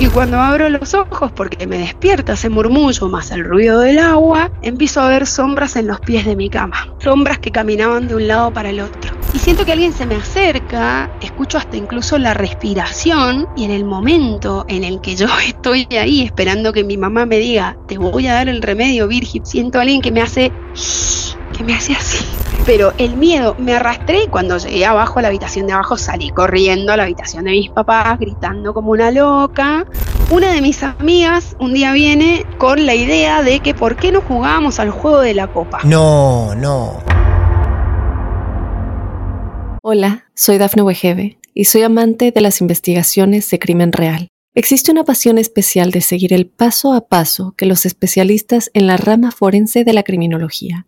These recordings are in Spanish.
Y cuando abro los ojos, porque me despierta ese murmullo más el ruido del agua, empiezo a ver sombras en los pies de mi cama. Sombras que caminaban de un lado para el otro. Y siento que alguien se me acerca, escucho hasta incluso la respiración y en el momento en el que yo estoy ahí esperando que mi mamá me diga, te voy a dar el remedio, Virgil, siento a alguien que me hace... que me hace así pero el miedo me arrastré y cuando llegué abajo a la habitación de abajo salí corriendo a la habitación de mis papás gritando como una loca. Una de mis amigas un día viene con la idea de que por qué no jugábamos al juego de la copa. No, no. Hola, soy Dafne Wegebe y soy amante de las investigaciones de crimen real. Existe una pasión especial de seguir el paso a paso que los especialistas en la rama forense de la criminología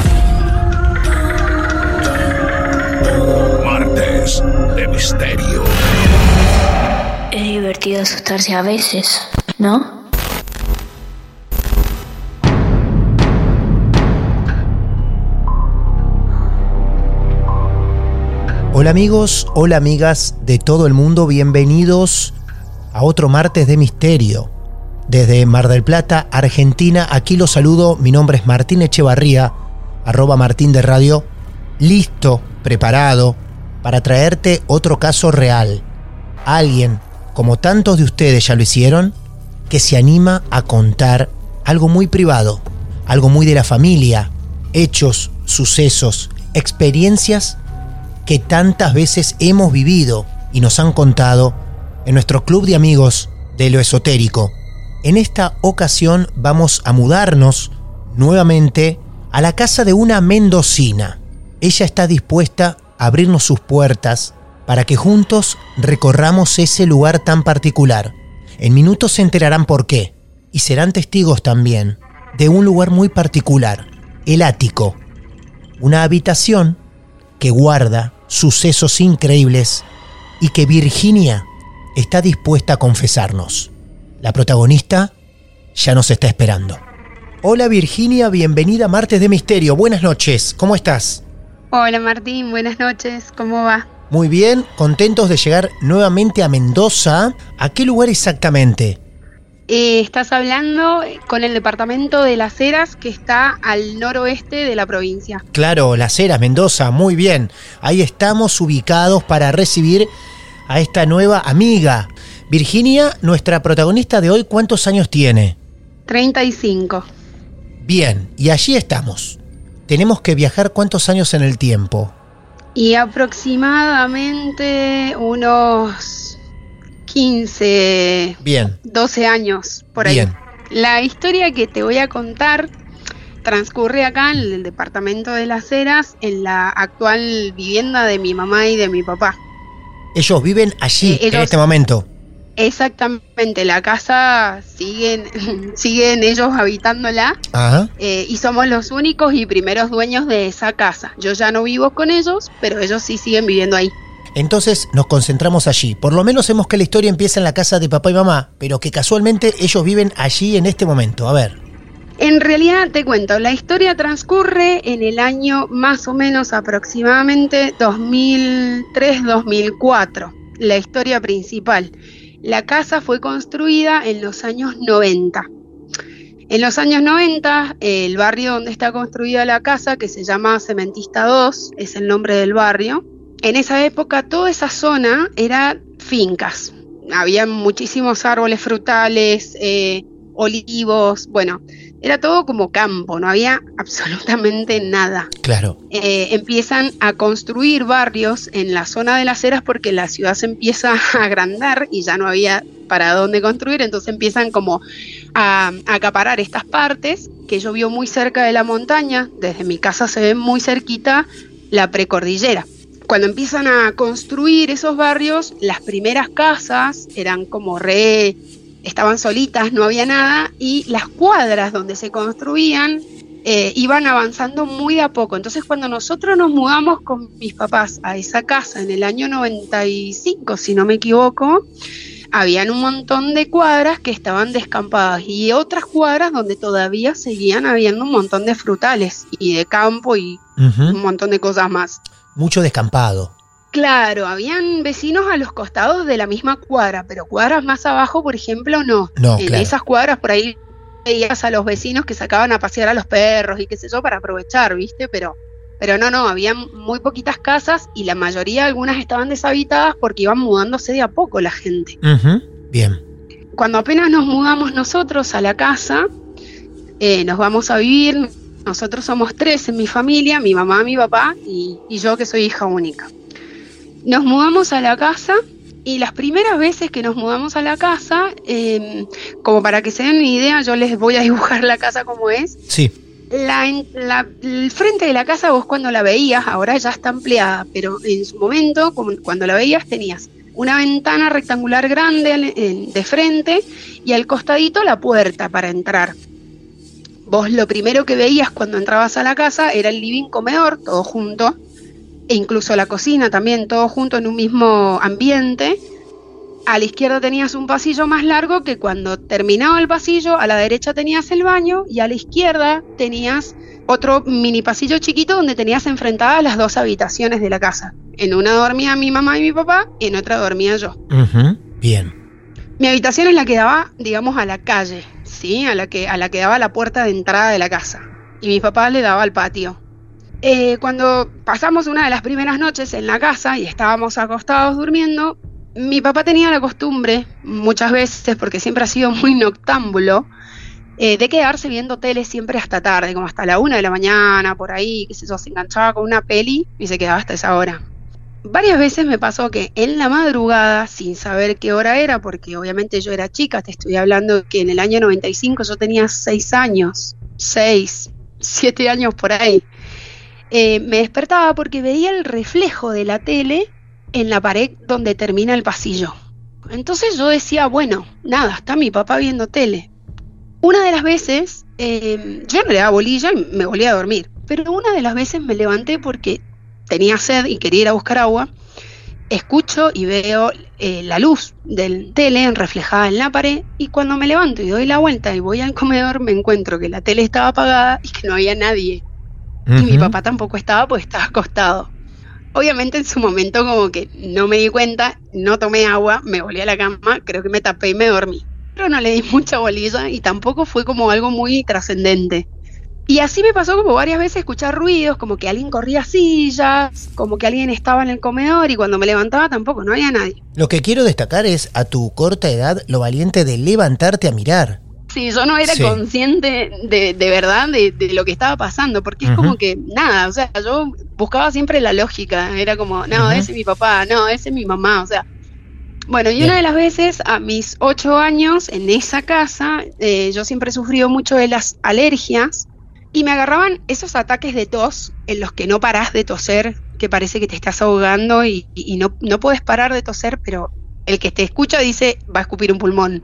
De Misterio. Es divertido asustarse a veces, ¿no? Hola amigos, hola amigas de todo el mundo, bienvenidos a otro martes de misterio. Desde Mar del Plata, Argentina, aquí los saludo, mi nombre es Martín Echevarría, arroba Martín de Radio, listo, preparado para traerte otro caso real. Alguien, como tantos de ustedes ya lo hicieron, que se anima a contar algo muy privado, algo muy de la familia, hechos, sucesos, experiencias que tantas veces hemos vivido y nos han contado en nuestro club de amigos de lo esotérico. En esta ocasión vamos a mudarnos nuevamente a la casa de una mendocina. Ella está dispuesta abrirnos sus puertas para que juntos recorramos ese lugar tan particular. En minutos se enterarán por qué y serán testigos también de un lugar muy particular, el ático, una habitación que guarda sucesos increíbles y que Virginia está dispuesta a confesarnos. La protagonista ya nos está esperando. Hola Virginia, bienvenida a Martes de Misterio. Buenas noches, ¿cómo estás? Hola Martín, buenas noches, ¿cómo va? Muy bien, contentos de llegar nuevamente a Mendoza. ¿A qué lugar exactamente? Eh, estás hablando con el departamento de Las Heras que está al noroeste de la provincia. Claro, Las Heras, Mendoza, muy bien. Ahí estamos ubicados para recibir a esta nueva amiga. Virginia, nuestra protagonista de hoy, ¿cuántos años tiene? 35. Bien, y allí estamos. Tenemos que viajar cuántos años en el tiempo. Y aproximadamente unos 15, Bien, 12 años por ahí. Bien. La historia que te voy a contar transcurre acá en el departamento de Las Heras, en la actual vivienda de mi mamá y de mi papá. ellos viven allí Eh, en este momento. Exactamente, la casa siguen, siguen ellos habitándola Ajá. eh, y somos los únicos y primeros dueños de esa casa. Yo ya no vivo con ellos, pero ellos sí siguen viviendo ahí. Entonces nos concentramos allí. Por lo menos vemos que la historia empieza en la casa de papá y mamá, pero que casualmente ellos viven allí en este momento. A ver. En realidad te cuento, la historia transcurre en el año más o menos aproximadamente 2003-2004, la historia principal. La casa fue construida en los años 90. En los años 90, el barrio donde está construida la casa, que se llama Cementista 2, es el nombre del barrio, en esa época toda esa zona era fincas. Había muchísimos árboles frutales, eh, olivos, bueno, era todo como campo, no había absolutamente nada. Claro. Eh, empiezan a construir barrios en la zona de las eras porque la ciudad se empieza a agrandar y ya no había para dónde construir, entonces empiezan como a, a acaparar estas partes que yo vivo muy cerca de la montaña, desde mi casa se ve muy cerquita la precordillera. Cuando empiezan a construir esos barrios, las primeras casas eran como re estaban solitas, no había nada, y las cuadras donde se construían eh, iban avanzando muy de a poco. Entonces cuando nosotros nos mudamos con mis papás a esa casa en el año 95, si no me equivoco, habían un montón de cuadras que estaban descampadas y otras cuadras donde todavía seguían habiendo un montón de frutales y de campo y un montón de cosas más. Mucho descampado. Claro, habían vecinos a los costados de la misma cuadra, pero cuadras más abajo, por ejemplo, no. No, en claro. esas cuadras por ahí veías a los vecinos que sacaban a pasear a los perros y qué sé yo para aprovechar, ¿viste? Pero, pero no, no, había muy poquitas casas y la mayoría, algunas estaban deshabitadas porque iban mudándose de a poco la gente. Bien. Cuando apenas nos mudamos nosotros a la casa, eh, nos vamos a vivir, nosotros somos tres en mi familia, mi mamá, mi papá y, y yo que soy hija única. Nos mudamos a la casa y las primeras veces que nos mudamos a la casa, eh, como para que se den una idea, yo les voy a dibujar la casa como es. Sí. La, la- el frente de la casa vos cuando la veías, ahora ya está ampliada, pero en su momento, cuando la veías, tenías una ventana rectangular grande de frente y al costadito la puerta para entrar. Vos lo primero que veías cuando entrabas a la casa era el living comedor, todo junto, e incluso la cocina también, todo junto en un mismo ambiente. A la izquierda tenías un pasillo más largo que cuando terminaba el pasillo, a la derecha tenías el baño y a la izquierda tenías otro mini pasillo chiquito donde tenías enfrentadas las dos habitaciones de la casa. En una dormía mi mamá y mi papá y en otra dormía yo. Bien. Mi habitación es la que daba, digamos, a la calle, ¿sí? A la que, a la que daba la puerta de entrada de la casa. Y mi papá le daba al patio. Eh, cuando pasamos una de las primeras noches en la casa y estábamos acostados durmiendo, mi papá tenía la costumbre, muchas veces, porque siempre ha sido muy noctámbulo, eh, de quedarse viendo tele siempre hasta tarde, como hasta la una de la mañana, por ahí, qué sé yo, se enganchaba con una peli y se quedaba hasta esa hora. Varias veces me pasó que en la madrugada, sin saber qué hora era, porque obviamente yo era chica, te estoy hablando que en el año 95 yo tenía 6 años, 6, 7 años por ahí, eh, me despertaba porque veía el reflejo de la tele en la pared donde termina el pasillo. Entonces yo decía, bueno, nada, está mi papá viendo tele. Una de las veces, eh, yo le daba bolilla y me volví a dormir, pero una de las veces me levanté porque tenía sed y quería ir a buscar agua, escucho y veo eh, la luz del tele reflejada en la pared y cuando me levanto y doy la vuelta y voy al comedor me encuentro que la tele estaba apagada y que no había nadie. Y mi papá tampoco estaba, pues estaba acostado. Obviamente en su momento como que no me di cuenta, no tomé agua, me volví a la cama, creo que me tapé y me dormí. Pero no le di mucha bolilla y tampoco fue como algo muy trascendente. Y así me pasó como varias veces escuchar ruidos, como que alguien corría sillas, como que alguien estaba en el comedor y cuando me levantaba tampoco, no había nadie. Lo que quiero destacar es a tu corta edad lo valiente de levantarte a mirar. Sí, yo no era Sí. consciente de, de verdad de, de lo que estaba pasando, porque es como que nada, o sea, yo buscaba siempre la lógica, era como, no, ese es mi papá, no, ese es mi mamá, o sea. Bueno, y Bien. una de las veces, a mis ocho años, en esa casa, eh, yo siempre he sufrido mucho de las alergias y me agarraban esos ataques de tos en los que no parás de toser, que parece que te estás ahogando y, y- y no, no puedes parar de toser, pero el que te escucha dice va a escupir un pulmón.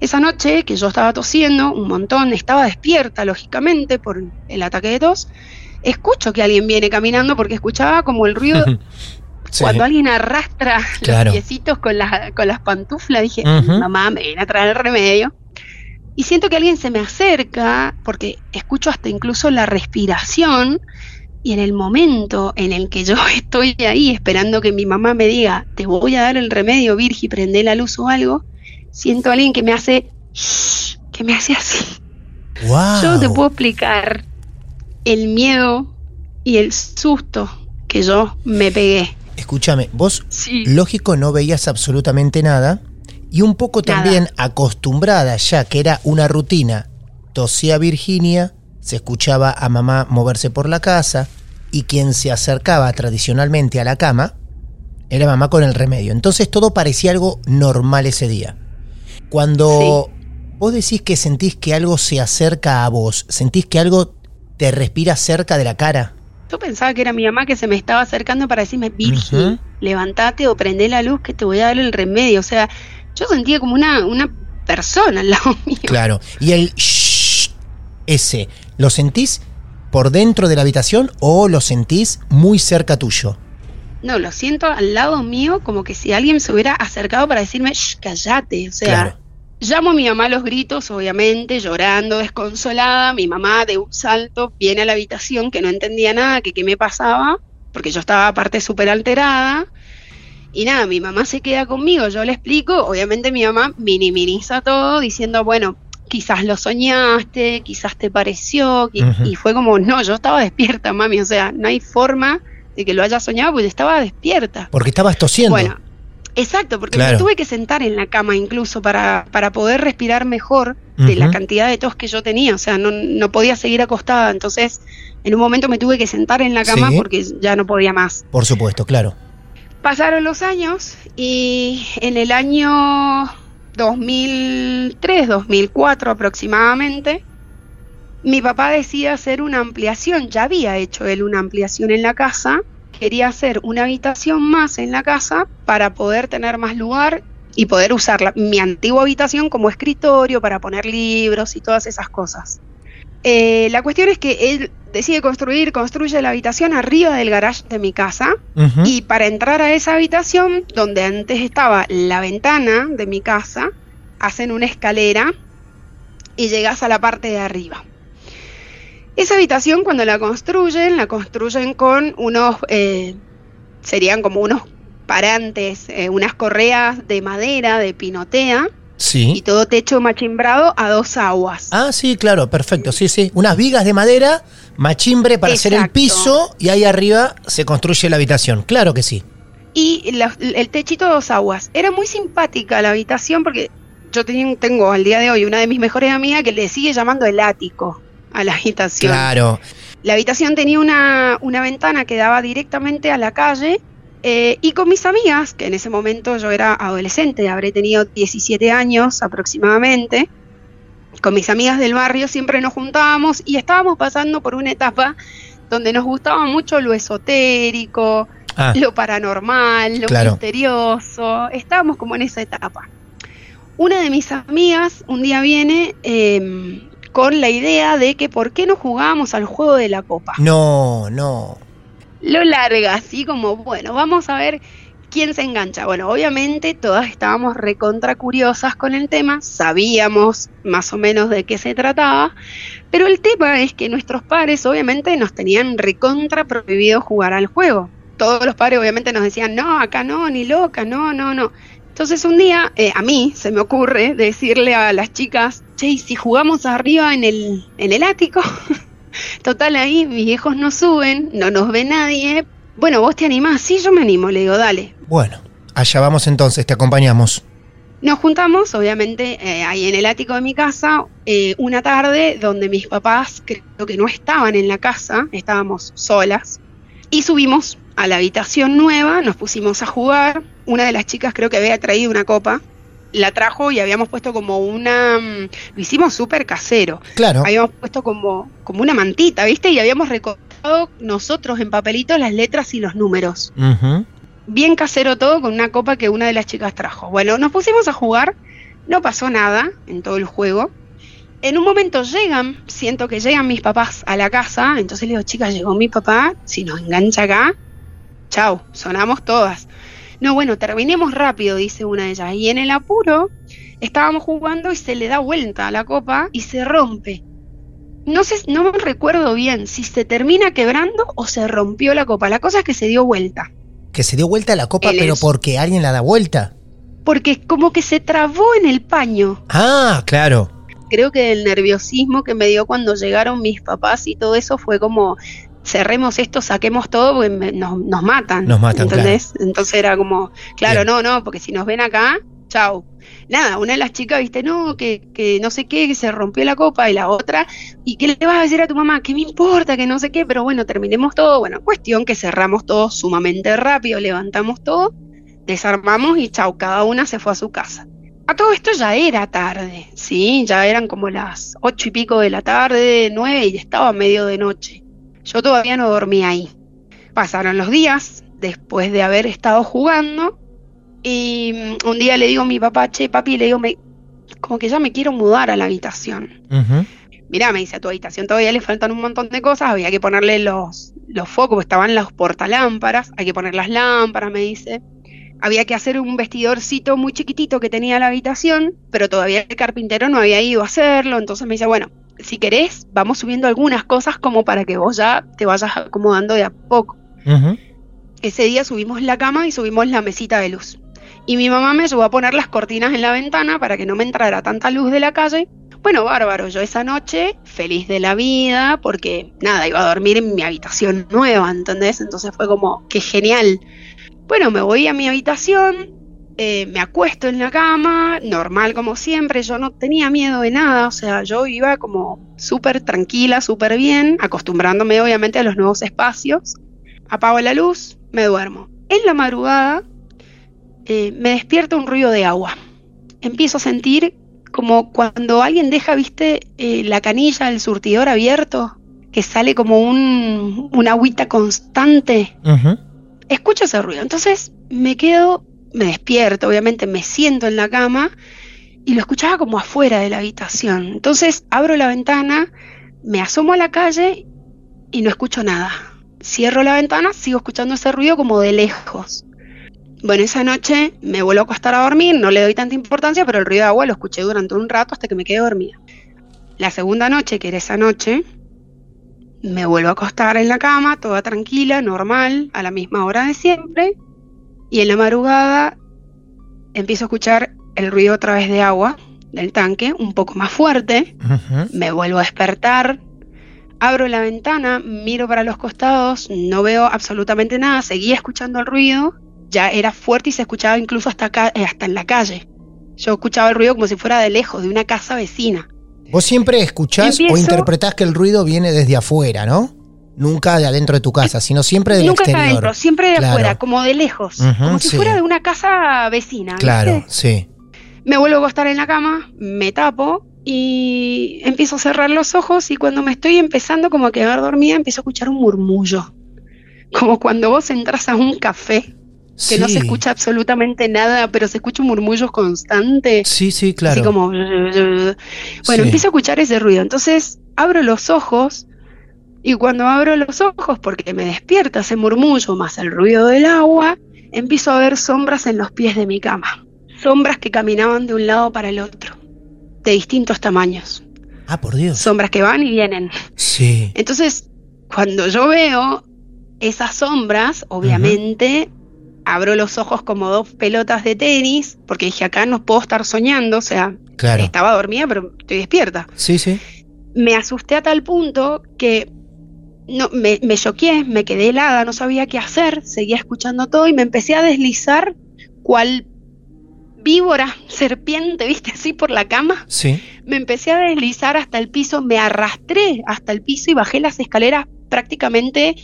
Esa noche que yo estaba tosiendo un montón, estaba despierta lógicamente por el ataque de tos, escucho que alguien viene caminando porque escuchaba como el ruido Sí. cuando alguien arrastra Claro. los piecitos con, las con las pantuflas. Dije, Ujú. mamá, me viene a traer el remedio. Y siento que alguien se me acerca porque escucho hasta incluso la respiración. Y en el momento en el que yo estoy ahí esperando que mi mamá me diga, te voy a dar el remedio, Virgi, prende la luz o algo, siento a alguien que me hace, que me hace así. Wow. Yo te puedo explicar el miedo y el susto que yo me pegué. Escúchame, vos Sí. lógico no veías absolutamente nada y un poco Nada. también acostumbrada ya que era una rutina. Tosía Virginia, se escuchaba a mamá moverse por la casa y quien se acercaba tradicionalmente a la cama era mamá con el remedio. Entonces todo parecía algo normal ese día. Cuando vos decís que sentís que algo se acerca a vos, sentís que algo te respira cerca de la cara. Yo pensaba que era mi mamá que se me estaba acercando para decirme, Virgi, Ujú. levantate o prende la luz que te voy a dar el remedio. O sea, yo sentía como una, una persona al lado mío. Claro. Y el shh, ese, ¿lo sentís por dentro de la habitación o lo sentís muy cerca tuyo? No, lo siento al lado mío como que si alguien se hubiera acercado para decirme, Shh, callate. O sea, Claro. llamo a mi mamá a los gritos, obviamente, llorando, desconsolada. Mi mamá de un salto viene a la habitación que no entendía nada, que qué me pasaba, porque yo estaba aparte súper alterada. Y nada, mi mamá se queda conmigo, yo le explico, obviamente mi mamá minimiza todo diciendo, bueno, quizás lo soñaste, quizás te pareció, y, fue como, no, yo estaba despierta, mami, o sea, no hay forma de que lo haya soñado porque estaba despierta. Porque estabas tosiendo. Bueno, exacto, porque Claro. me tuve que sentar en la cama incluso para, para poder respirar mejor de la cantidad de tos que yo tenía, o sea, no, no podía seguir acostada, entonces en un momento me tuve que sentar en la cama Sí. porque ya no podía más. Por supuesto, claro. Pasaron los años y en el año 2003, 2004 aproximadamente, mi papá decide hacer una ampliación, ya había hecho él una ampliación en la casa, quería hacer una habitación más en la casa para poder tener más lugar y poder usar la- mi antigua habitación como escritorio para poner libros y todas esas cosas. Eh, la cuestión es que él decide construir, construye la habitación arriba del garage de mi casa y para entrar a esa habitación, donde antes estaba la ventana de mi casa, hacen una escalera y llegas a la parte de arriba. Esa habitación cuando la construyen, la construyen con unos, eh, serían como unos parantes, eh, unas correas de madera, de pinotea, y Sí. todo techo machimbrado a dos aguas. Ah, sí, claro, perfecto. Sí, sí. Unas vigas de madera, machimbre para hacer el piso y ahí arriba se construye la habitación. Claro que sí. y la- el techito a dos aguas. Era muy simpática la habitación porque yo ten- tengo al día de hoy una de mis mejores amigas que le sigue llamando el ático a la habitación. Claro. La habitación tenía una, una ventana que daba directamente a la calle eh, y con mis amigas, que en ese momento yo era adolescente, habré tenido 17 años aproximadamente, con mis amigas del barrio siempre nos juntábamos y estábamos pasando por una etapa donde nos gustaba mucho lo esotérico, Ah, lo paranormal, lo Claro. misterioso. Estábamos como en esa etapa. Una de mis amigas un día viene eh, con la idea de que por qué no jugábamos al juego de la copa. no, no. Lo larga, así como, bueno, vamos a ver quién se engancha. Bueno, obviamente todas estábamos recontra curiosas con el tema, sabíamos más o menos de qué se trataba, pero el tema es que nuestros padres obviamente nos tenían recontra prohibido jugar al juego. Todos los padres obviamente nos decían, no, acá no, ni loca, no, no, no. Entonces un día eh, a mí se me ocurre decirle a las chicas, che, ¿y si jugamos arriba en el, en el ático? Total, ahí mis viejos no suben, no nos ve nadie. Bueno, vos te animás, sí, yo me animo, le digo, dale. Bueno, allá vamos entonces, te acompañamos. Nos juntamos, obviamente, eh, ahí en el ático de mi casa, eh, una tarde donde mis papás creo que no estaban en la casa, estábamos solas, y subimos a la habitación nueva, nos pusimos a jugar. Una de las chicas creo que había traído una copa, la trajo y habíamos puesto como una... mm, Lo hicimos súper casero. Claro. habíamos puesto como, como una mantita, ¿viste? Y habíamos recortado nosotros en papelitos las letras y los números. Bien casero todo con una copa que una de las chicas trajo. Bueno, nos pusimos a jugar, no pasó nada en todo el juego. En un momento llegan, siento que llegan mis papás a la casa, entonces le digo, chicas, llegó mi papá, si nos engancha acá, chau, sonamos todas. No, bueno, terminemos rápido, dice una de ellas. Y en el apuro, estábamos jugando y se le da vuelta a la copa y se rompe. No sé, no me recuerdo bien si se termina quebrando o se rompió la copa. La cosa es que se dio vuelta. Que se dio vuelta la copa, Él pero es- porque alguien la da vuelta. Porque como que se trabó en el paño. Ah, claro. Creo que el nerviosismo que me dio cuando llegaron mis papás y todo eso fue como cerremos esto, saquemos todo, porque me- nos, nos matan. Nos matan, ¿entendés? Entonces era como, claro, Bien. no, no, porque si nos ven acá, chau. Nada, una de las chicas, viste, no, que, que no sé qué, que se rompió la copa y la otra, ¿y qué le vas a decir a tu mamá? ¿Qué me importa? Que no sé qué, pero bueno, terminemos todo. Bueno, cuestión que cerramos todo sumamente rápido, levantamos todo, desarmamos y chau, cada una se fue a su casa. A todo esto ya era tarde, ¿sí? Ya eran como las ocho y pico de la tarde, nueve y estaba medio de noche. Yo todavía no dormía ahí. Pasaron los días después de haber estado jugando y mm, un día le digo a mi papá, che, papi, le digo, me, como que ya me quiero mudar a la habitación. Ujú. Mirá, me dice, a tu habitación todavía le faltan un montón de cosas, había que ponerle los, los focos, estaban los portalámparas, hay que poner las lámparas, me dice. Había que hacer un vestidorcito muy chiquitito que tenía la habitación, pero todavía el carpintero no había ido a hacerlo, entonces me dice, bueno, si querés, vamos subiendo algunas cosas como para que vos ya te vayas acomodando de a poco. Ese día subimos la cama y subimos la mesita de luz. Y mi mamá me ayudó a poner las cortinas en la ventana para que no me entrara tanta luz de la calle. Bueno, bárbaro, yo esa noche feliz de la vida porque nada, iba a dormir en mi habitación nueva, ¿entendés? Entonces fue como, qué genial. Bueno, me voy a mi habitación, eh, me acuesto en la cama, normal como siempre, yo no tenía miedo de nada, o sea, yo iba como súper tranquila, súper bien, acostumbrándome obviamente a los nuevos espacios. Apago la luz, me duermo. En la madrugada eh, me despierta un ruido de agua. Empiezo a sentir como cuando alguien deja, viste, eh, la canilla del surtidor abierto, que sale como un, una agüita constante. Escucho ese ruido. Entonces me quedo, me despierto, obviamente me siento en la cama y lo escuchaba como afuera de la habitación. Entonces abro la ventana, me asomo a la calle y no escucho nada. Cierro la ventana, sigo escuchando ese ruido como de lejos. Bueno, esa noche me vuelvo a acostar a dormir, no le doy tanta importancia, pero el ruido de agua lo escuché durante un rato hasta que me quedé dormida. La segunda noche, que era esa noche, me vuelvo a acostar en la cama, toda tranquila, normal, a la misma hora de siempre, y en la madrugada empiezo a escuchar el ruido otra vez de agua del tanque, un poco más fuerte, me vuelvo a despertar, abro la ventana, miro para los costados, no veo absolutamente nada, seguía escuchando el ruido, ya era fuerte y se escuchaba incluso hasta, acá, eh, hasta en la calle. Yo escuchaba el ruido como si fuera de lejos, de una casa vecina. Vos siempre escuchás o interpretás que el ruido viene desde afuera, ¿no? Nunca de adentro de tu casa, sino siempre del Nunca exterior. adentro, siempre de Claro. afuera, como de lejos, como si sí. fuera de una casa vecina. ¿viste? Claro, sí. Me vuelvo a acostar en la cama, me tapo y empiezo a cerrar los ojos y cuando me estoy empezando como a quedar dormida empiezo a escuchar un murmullo. Como cuando vos entras a un café que no se escucha absolutamente nada, pero se escucha un murmullo constante. Sí, sí, claro. Así como... Bueno, Sí. empiezo a escuchar ese ruido. Entonces abro los ojos y cuando abro los ojos, porque me despierta ese murmullo más el ruido del agua, empiezo a ver sombras en los pies de mi cama. Sombras que caminaban de un lado para el otro, de distintos tamaños. Ah, por Dios. Sombras que van y vienen. Sí. Entonces, cuando yo veo esas sombras, obviamente abro los ojos como dos pelotas de tenis, porque dije, acá no puedo estar soñando, o sea, Claro. estaba dormida, pero estoy despierta. Sí, sí. Me asusté a tal punto que no, me, me choqué, me quedé helada, no sabía qué hacer, seguía escuchando todo y me empecé a deslizar cual víbora, serpiente, viste, así por la cama. Sí. Me empecé a deslizar hasta el piso, me arrastré hasta el piso y bajé las escaleras prácticamente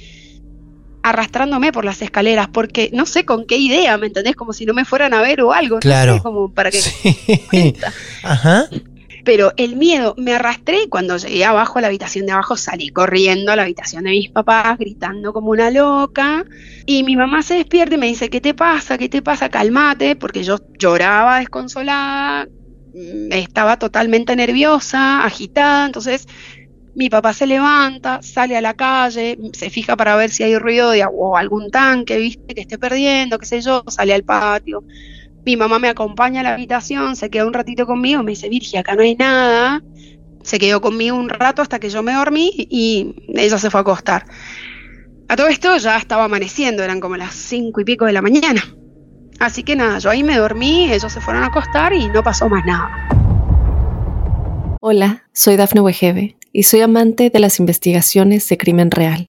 arrastrándome por las escaleras, porque no sé con qué idea, ¿me entendés? Como si no me fueran a ver o algo, no Claro. sé, como para que... Sí. Ajá. Pero el miedo, me arrastré y cuando llegué abajo a la habitación de abajo salí corriendo a la habitación de mis papás, gritando como una loca. Y mi mamá se despierta y me dice, ¿qué te pasa? ¿Qué te pasa? Calmate, porque yo lloraba desconsolada, mm, estaba totalmente nerviosa, agitada. Entonces mi papá se levanta, sale a la calle, se fija para ver si hay ruido de o algún tanque, viste, que esté perdiendo, qué sé yo, sale al patio. Mi mamá me acompaña a la habitación, se queda un ratito conmigo, me dice, Virgia, acá no hay nada. Se quedó conmigo un rato hasta que yo me dormí y ella se fue a acostar. A todo esto ya estaba amaneciendo, eran como las cinco y pico de la mañana. Así que nada, yo ahí me dormí, ellos se fueron a acostar y no pasó más nada. Hola, soy Dafne Wegebe y soy amante de las investigaciones de crimen real.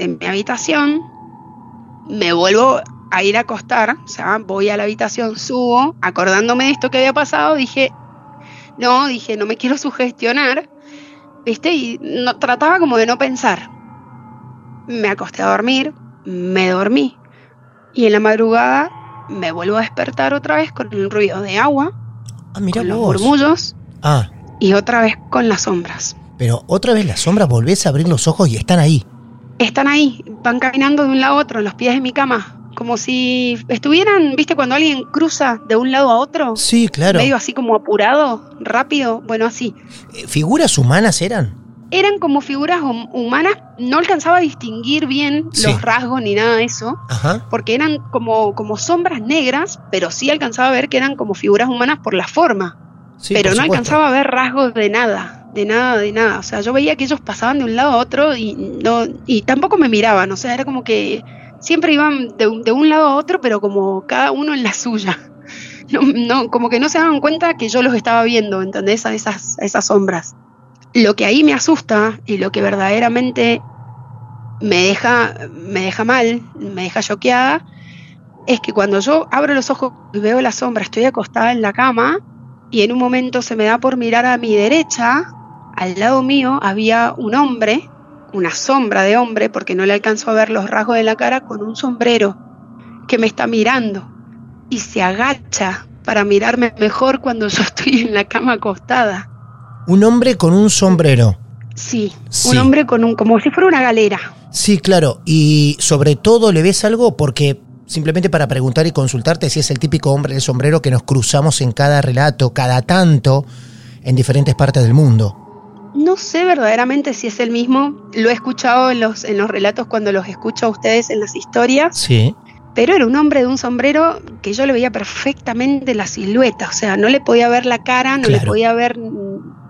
en mi habitación, me vuelvo a ir a acostar, o sea, voy a la habitación, subo, acordándome de esto que había pasado, dije, no, dije, no me quiero sugestionar, ¿viste? Y no, trataba como de no pensar. Me acosté a dormir, me dormí, y en la madrugada me vuelvo a despertar otra vez con el ruido de agua, Ah, mira con los murmullos Ah, y otra vez con las sombras. pero otra vez las sombras volvés a abrir los ojos y están ahí. Están ahí, van caminando de un lado a otro, en los pies de mi cama, como si estuvieran, ¿viste cuando alguien cruza de un lado a otro? Sí, claro. Medio así como apurado, rápido, bueno, así. Eh, ¿Figuras humanas eran? Eran como figuras hum- humanas, no alcanzaba a distinguir bien Sí. los rasgos ni nada de eso, Ajá. porque eran como, como sombras negras, pero sí alcanzaba a ver que eran como figuras humanas por la forma, Sí, pero por no supuesto. alcanzaba a ver rasgos de nada, de nada, de nada. O sea, yo veía que ellos pasaban de un lado a otro y no y tampoco me miraban, o sea, era como que siempre iban de, de un lado a otro, pero como cada uno en la suya. No, no, como que no se daban cuenta que yo los estaba viendo, ¿entendés? A esas, esas sombras. Lo que ahí me asusta y lo que verdaderamente me deja, me deja mal, me deja choqueada, es que cuando yo abro los ojos y veo la sombra, estoy acostada en la cama y en un momento se me da por mirar a mi derecha, al lado mío había un hombre, una sombra de hombre, porque no le alcanzo a ver los rasgos de la cara, con un sombrero que me está mirando y se agacha para mirarme mejor cuando yo estoy en la cama acostada. Un hombre con un sombrero. Sí, Sí. un hombre con un, como si fuera una galera. Sí, claro. Y sobre todo le ves algo porque simplemente para preguntar y consultarte si es el típico hombre del sombrero que nos cruzamos en cada relato, cada tanto, en diferentes partes del mundo. No sé verdaderamente si es el mismo, lo he escuchado en los, en los relatos cuando los escucho a ustedes en las historias, Sí. pero era un hombre de un sombrero que yo le veía perfectamente la silueta, o sea, no le podía ver la cara, no le podía ver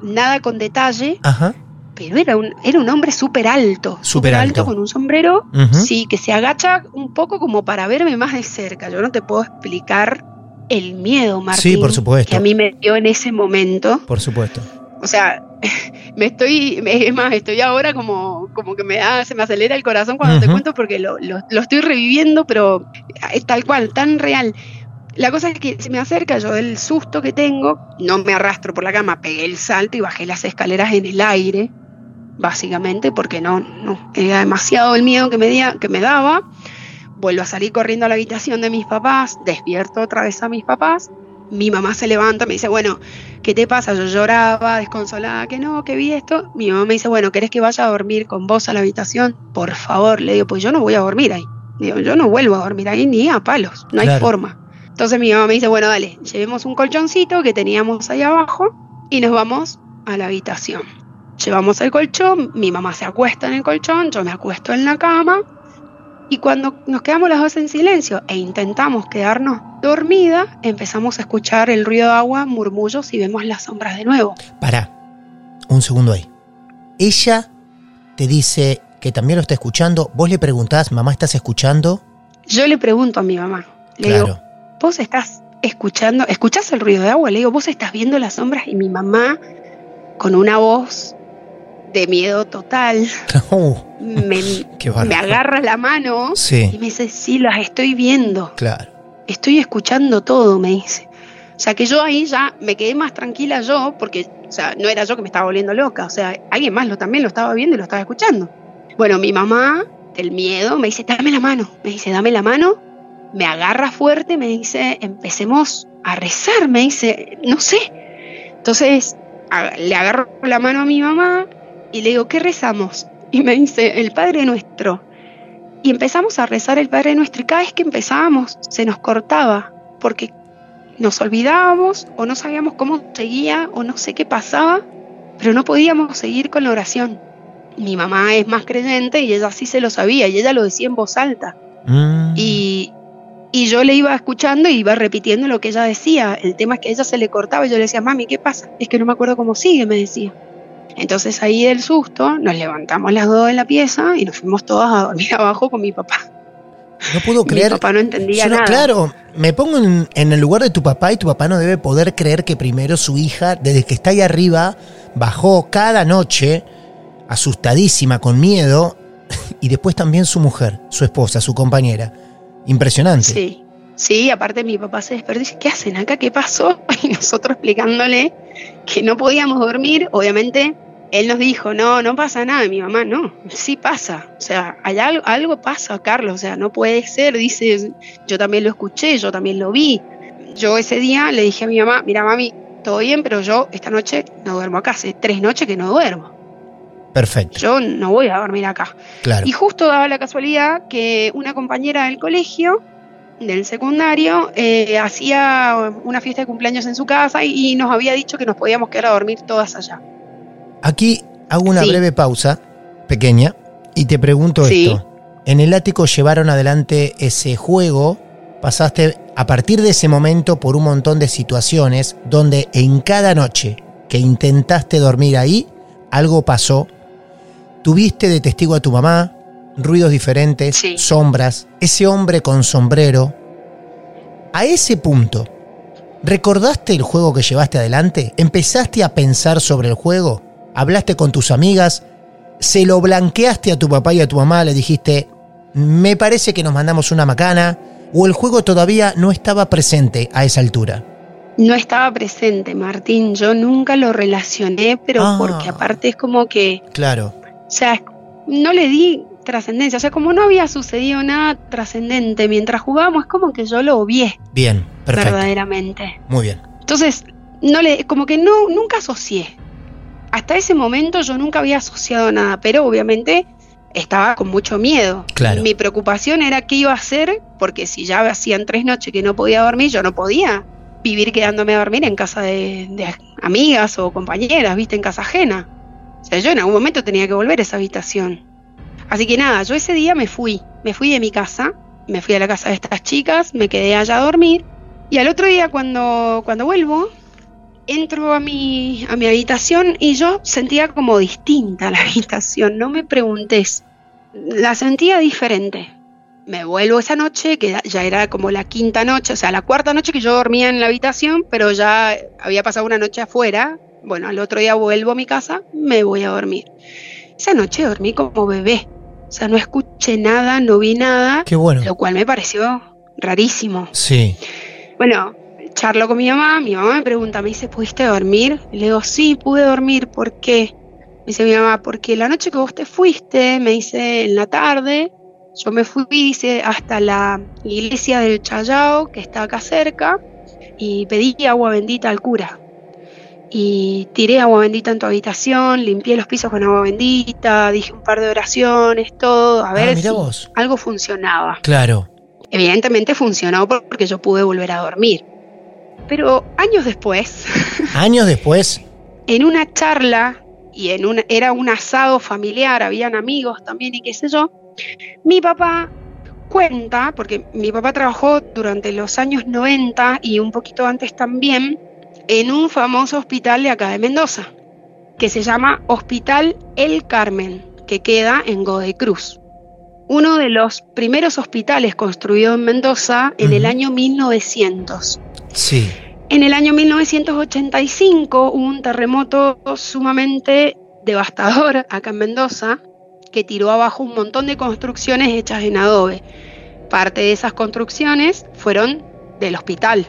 nada con detalle, Ajá. pero era un, era un hombre súper alto, Súper alto. con un sombrero, sí, que se agacha un poco como para verme más de cerca, yo no te puedo explicar el miedo, Martín, Sí, por supuesto. que a mí me dio en ese momento. Por supuesto. O sea, me estoy, es más, estoy ahora como, como que me da, se me acelera el corazón cuando te cuento porque lo, lo- lo estoy reviviendo, pero es tal cual, tan real. La cosa es que se me acerca, yo del susto que tengo, no me arrastro por la cama, pegué el salto y bajé las escaleras en el aire, básicamente, porque no, no, era demasiado el miedo que me, dia- que me daba. Vuelvo a salir corriendo a la habitación de mis papás, despierto otra vez a mis papás. Mi mamá se levanta, me dice, bueno, ¿qué te pasa? Yo lloraba, desconsolada, que no, que vi esto. Mi mamá me dice, bueno, ¿querés que vaya a dormir con vos a la habitación? Por favor, le digo, pues yo no voy a dormir ahí. Digo, yo no vuelvo a dormir ahí ni a palos, no hay forma. Entonces mi mamá me dice, bueno, dale, llevemos un colchoncito que teníamos ahí abajo y nos vamos a la habitación. Llevamos el colchón, mi mamá se acuesta en el colchón, yo me acuesto en la cama y cuando nos quedamos las dos en silencio e intentamos quedarnos dormidas, empezamos a escuchar el ruido de agua, murmullos y vemos las sombras de nuevo. Para. Un segundo ahí. Ella te dice que también lo está escuchando. Vos le preguntás, mamá, ¿estás escuchando? Yo le pregunto a mi mamá, le Claro. digo, ¿vos estás escuchando, escuchás el ruido de agua? Le digo, ¿vos estás viendo las sombras? Y mi mamá con una voz de miedo total. Oh, Me, agarra la mano Sí. y me dice, sí, las estoy viendo. claro. Estoy escuchando todo, me dice. O sea que yo ahí ya me quedé más tranquila yo, porque o sea, no era yo que me estaba volviendo loca, o sea, alguien más lo, también lo estaba viendo y lo estaba escuchando. Bueno, mi mamá, del miedo, me dice, dame la mano, me dice, dame la mano, me agarra fuerte, me dice, empecemos a rezar, me dice, no sé. Entonces, le agarro la mano a mi mamá y le digo, ¿qué rezamos? Y me dice, el Padre Nuestro. Y empezamos a rezar el Padre Nuestro y cada vez que empezábamos se nos cortaba porque nos olvidábamos o no sabíamos cómo seguía o no sé qué pasaba, pero no podíamos seguir con la oración. Mi mamá es más creyente y ella sí se lo sabía y ella lo decía en voz alta. Mm, Y, y yo le iba escuchando y iba repitiendo lo que ella decía. El tema es que a ella se le cortaba y yo le decía, mami, ¿qué pasa? Es que no me acuerdo cómo sigue, me decía. Entonces ahí del susto nos levantamos las dos de la pieza y nos fuimos todas a dormir abajo con mi papá. no puedo Mi creer. papá no entendía no- nada. Claro, me pongo en, en el lugar de tu papá y tu papá no debe poder creer que primero su hija, desde que está ahí arriba, bajó cada noche, asustadísima, con miedo, y después también su mujer, su esposa, su compañera. Impresionante. Sí, sí, aparte mi papá se despertó y dice, ¿qué hacen acá? ¿Qué pasó? Y nosotros explicándole que no podíamos dormir, obviamente él nos dijo, no, no pasa nada, mi mamá, no, sí pasa, o sea, hay algo, algo pasa, Carlos, o sea, no puede ser, dice, yo también lo escuché, yo también lo vi. Yo ese día le dije a mi mamá, mira mami, todo bien, pero yo esta noche no duermo acá, hace tres noches que no duermo, Perfecto, yo no voy a dormir acá. claro. Y justo daba la casualidad que una compañera del colegio, del secundario, eh, hacía una fiesta de cumpleaños en su casa y, y nos había dicho que nos podíamos quedar a dormir todas allá. Aquí hago una Sí. breve pausa, pequeña, y te pregunto Sí. esto. En el ático llevaron adelante ese juego, pasaste a partir de ese momento por un montón de situaciones donde en cada noche que intentaste dormir ahí, algo pasó. Tuviste de testigo a tu mamá, ruidos diferentes, Sí. sombras, ese hombre con sombrero. A ese punto, ¿recordaste el juego que llevaste adelante? ¿Empezaste a pensar sobre el juego? ¿Hablaste con tus amigas? ¿Se lo blanqueaste a tu papá y a tu mamá? ¿Le dijiste, me parece que nos mandamos una macana? ¿O el juego todavía no estaba presente a esa altura? No estaba presente, Martín, yo nunca lo relacioné, pero Ah. porque aparte es como que, Claro, o sea, no le di trascendencia, o sea, como no había sucedido nada trascendente mientras jugábamos, es como que yo lo obvié bien, perfecto. verdaderamente. Muy bien. Entonces, no le, como que no, nunca asocié. Hasta ese momento yo nunca había asociado nada, pero obviamente estaba con mucho miedo. Claro. Mi preocupación era qué iba a hacer, porque si ya hacían tres noches que no podía dormir, yo no podía vivir quedándome a dormir en casa de, de amigas o compañeras, viste, en casa ajena. O sea, yo en algún momento tenía que volver a esa habitación. Así que nada, yo ese día me fui, me fui de mi casa, me fui a la casa de estas chicas, me quedé allá a dormir y al otro día cuando, cuando vuelvo, entro a mi, a mi habitación y yo sentía como distinta la habitación, no me preguntes, la sentía diferente. Me vuelvo esa noche, que ya- era como la quinta noche, o sea, la cuarta noche que yo dormía en la habitación, pero ya había pasado una noche afuera. Bueno, al otro día vuelvo a mi casa, me voy a dormir. Esa noche dormí como bebé, o sea, no escuché nada, no vi nada, Qué bueno. lo cual me pareció rarísimo. Sí, Bueno, charlo con mi mamá, mi mamá me pregunta, me dice, ¿pudiste dormir? Y le digo, sí, pude dormir, ¿por qué? Me dice mi mamá, porque la noche que vos te fuiste, me dice, en la tarde, yo me fui, dice, hasta la iglesia del Chayao, que está acá cerca, y pedí agua bendita al cura. Y tiré agua bendita en tu habitación, limpié los pisos con agua bendita, dije un par de oraciones, todo, a Ah, ver si vos. algo funcionaba. claro. Evidentemente funcionó porque yo pude volver a dormir. Pero años después, Años después, en una charla, y en una, era un asado familiar, habían amigos también y qué sé yo, mi papá cuenta, porque mi papá trabajó durante los años 90 y un poquito antes también, en un famoso hospital de acá de Mendoza, que se llama Hospital El Carmen, que queda en Godecruz. Uno de los primeros hospitales construidos en Mendoza en el año 1900. sí. En el año 1985 hubo un terremoto sumamente devastador acá en Mendoza que tiró abajo un montón de construcciones hechas en adobe. Parte de esas construcciones fueron del hospital.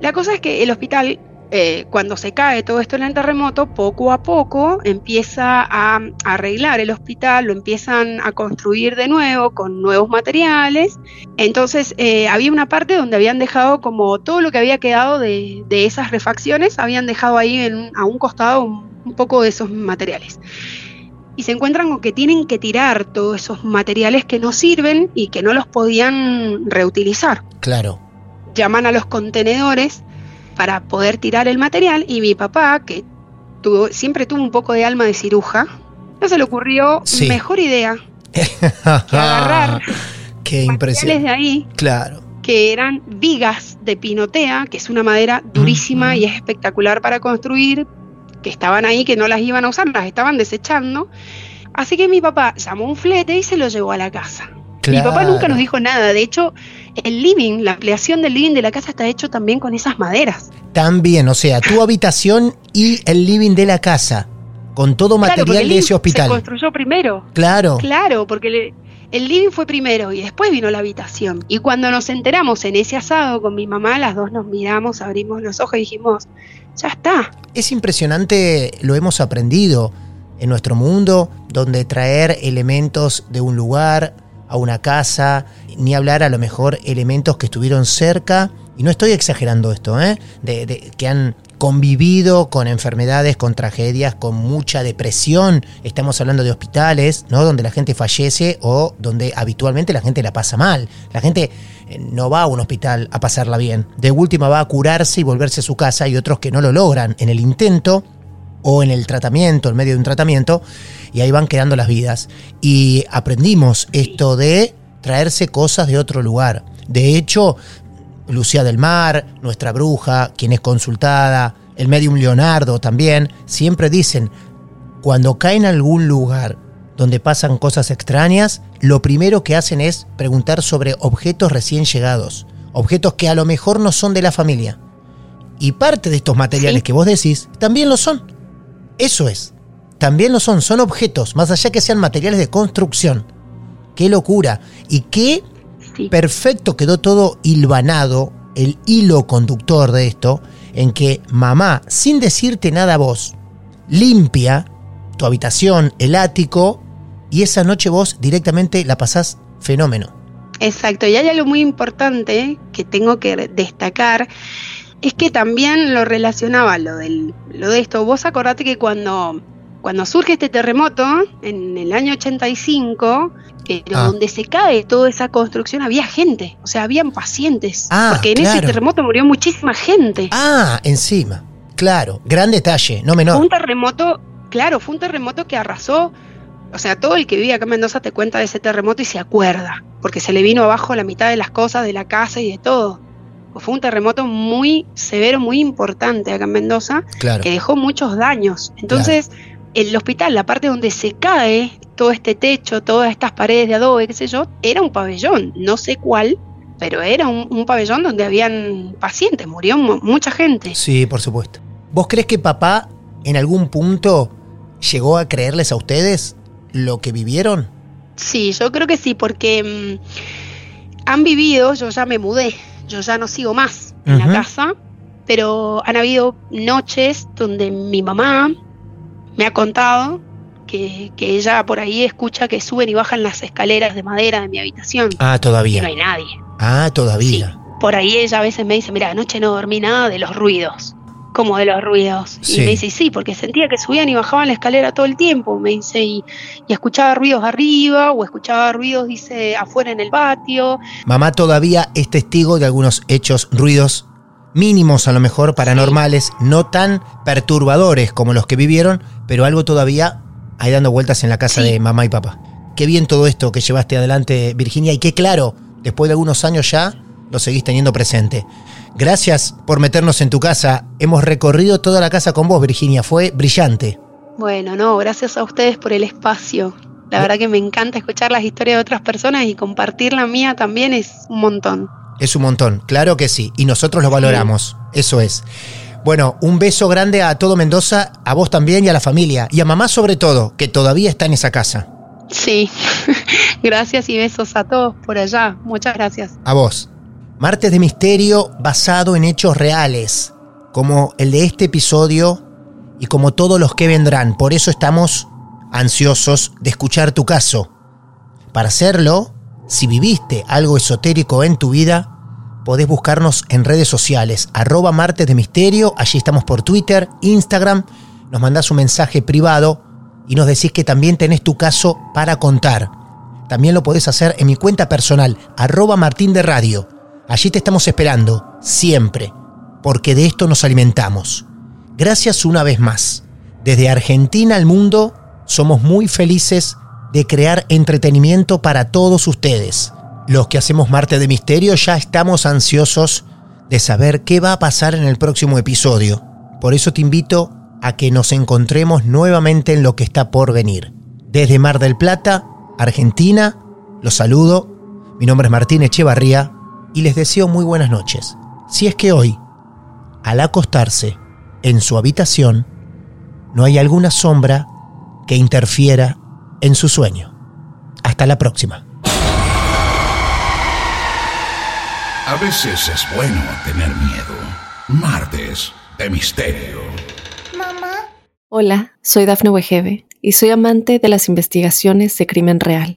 La cosa es que el hospital eh, cuando se cae todo esto en el terremoto, poco a poco empieza a, arreglar el hospital, lo empiezan a construir de nuevo con nuevos materiales. Entonces eh, había una parte donde habían dejado como todo lo que había quedado de, esas refacciones, habían dejado ahí a un costado un, poco de esos materiales. Y se encuentran con que tienen que tirar todos esos materiales que no sirven y que no los podían reutilizar. Claro. Llaman a los contenedores para poder tirar el material y mi papá, que tuvo, siempre tuvo un poco de alma de ciruja, no se le ocurrió mejor idea que agarrar Qué materiales de ahí. Claro. Que eran vigas de pinotea, que es una madera durísima y es espectacular para construir, que estaban ahí, que no las iban a usar, las estaban desechando. Así que mi papá llamó un flete y se lo llevó a la casa. Mi papá nunca nos dijo nada. De hecho, el living, la ampliación del living de la casa está hecho también con esas maderas. También, o sea, tu habitación y el living de la casa, con todo material de ese hospital. Se construyó primero. Claro. Claro, porque el living fue primero y después vino la habitación. Y cuando nos enteramos en ese asado con mi mamá, las dos nos miramos, abrimos los ojos y dijimos, ya está. Es impresionante, lo hemos aprendido en nuestro mundo, donde traer elementos de un lugar, a una casa, ni hablar a lo mejor elementos que estuvieron cerca, y no estoy exagerando esto, ¿eh? de, que han convivido con enfermedades, con tragedias, con mucha depresión. Estamos hablando de hospitales, ¿no? Donde la gente fallece o donde habitualmente la gente la pasa mal. La gente eh, no va a un hospital a pasarla bien. De última va a curarse y volverse a su casa y otros que no lo logran en el intento o en el tratamiento, en medio de un tratamiento, y ahí van quedando las vidas. Y aprendimos esto de traerse cosas de otro lugar. De hecho, Lucía del Mar, nuestra bruja, quien es consultada, el medium Leonardo también, siempre dicen, cuando caen en algún lugar donde pasan cosas extrañas, lo primero que hacen es preguntar sobre objetos recién llegados, objetos que a lo mejor no son de la familia. Y parte de estos materiales que vos decís también lo son. Eso es. También lo son, son objetos, más allá que sean materiales de construcción. Qué locura. Y qué perfecto quedó todo hilvanado, el hilo conductor de esto, en que mamá, sin decirte nada a vos, limpia tu habitación, el ático, y esa noche vos directamente la pasás fenómeno. Exacto, y hay algo muy importante que tengo que destacar, es que también lo relacionaba lo, del, lo de esto. Vos acordate que cuando, cuando surge este terremoto, en el año 85, pero ah. donde se cae toda esa construcción había gente, o sea, habían pacientes. Ah, porque en ese terremoto murió muchísima gente. Ah, encima. Claro, gran detalle, no menor. Fue un terremoto, claro, fue un terremoto que arrasó. O sea, todo el que vive acá en Mendoza te cuenta de ese terremoto y se acuerda, porque se le vino abajo la mitad de las cosas de la casa y de todo. Fue un terremoto muy severo, muy importante acá en Mendoza, que dejó muchos daños. Entonces, el hospital, la parte donde se cae todo este techo, todas estas paredes de adobe, qué sé yo, era un pabellón, no sé cuál, pero era un, pabellón donde habían pacientes, murió mucha gente. Sí, por supuesto. ¿Vos crees que papá en algún punto llegó a creerles a ustedes lo que vivieron? Sí, yo creo que sí, porque mm, han vivido, yo ya me mudé, yo ya no sigo más en la casa, pero han habido noches donde mi mamá me ha contado que, ella por ahí escucha que suben y bajan las escaleras de madera de mi habitación. Ah, todavía. Y no hay nadie. Ah, todavía. por ahí ella a veces me dice, mira, anoche no dormí nada de los ruidos. Como de los ruidos. Y me dice, sí, porque sentía que subían y bajaban la escalera todo el tiempo. Me dice, y, y escuchaba ruidos arriba o escuchaba ruidos, dice, afuera en el patio. Mamá todavía es testigo de algunos hechos, ruidos mínimos a lo mejor paranormales, no tan perturbadores como los que vivieron, pero algo todavía hay dando vueltas en la casa de mamá y papá. Qué bien todo esto que llevaste adelante, Virginia, y qué claro, después de algunos años ya, lo seguís teniendo presente. Gracias por meternos en tu casa. Hemos recorrido toda la casa con vos, Virginia. Fue brillante. Bueno, no, gracias a ustedes por el espacio. La verdad que me encanta escuchar las historias de otras personas y compartir la mía también es un montón. Es un montón, claro que sí. Y nosotros lo valoramos. Eso es. Bueno, un beso grande a todo Mendoza, a vos también y a la familia. Y a mamá sobre todo, que todavía está en esa casa. Sí, gracias y besos a todos por allá. Muchas gracias. A vos. Martes de Misterio basado en hechos reales, como el de este episodio y como todos los que vendrán. Por eso estamos ansiosos de escuchar tu caso. Para hacerlo, si viviste algo esotérico en tu vida, podés buscarnos en redes sociales, arroba martes de misterio, allí estamos por Twitter, Instagram, nos mandás un mensaje privado y nos decís que también tenés tu caso para contar. También lo podés hacer en mi cuenta personal, arroba martín de radio. Allí te estamos esperando, siempre, porque de esto nos alimentamos. Gracias una vez más. Desde Argentina al mundo, somos muy felices de crear entretenimiento para todos ustedes. Los que hacemos Marte de Misterio ya estamos ansiosos de saber qué va a pasar en el próximo episodio. Por eso te invito a que nos encontremos nuevamente en lo que está por venir. Desde Mar del Plata, Argentina, los saludo. Mi nombre es Martín Echevarría y les deseo muy buenas noches. Si es que hoy, al acostarse en su habitación, no hay alguna sombra que interfiera en su sueño. Hasta la próxima. A veces es bueno tener miedo. Martes de misterio. Hola, soy Dafne Wegebe y soy amante de las investigaciones de crimen real.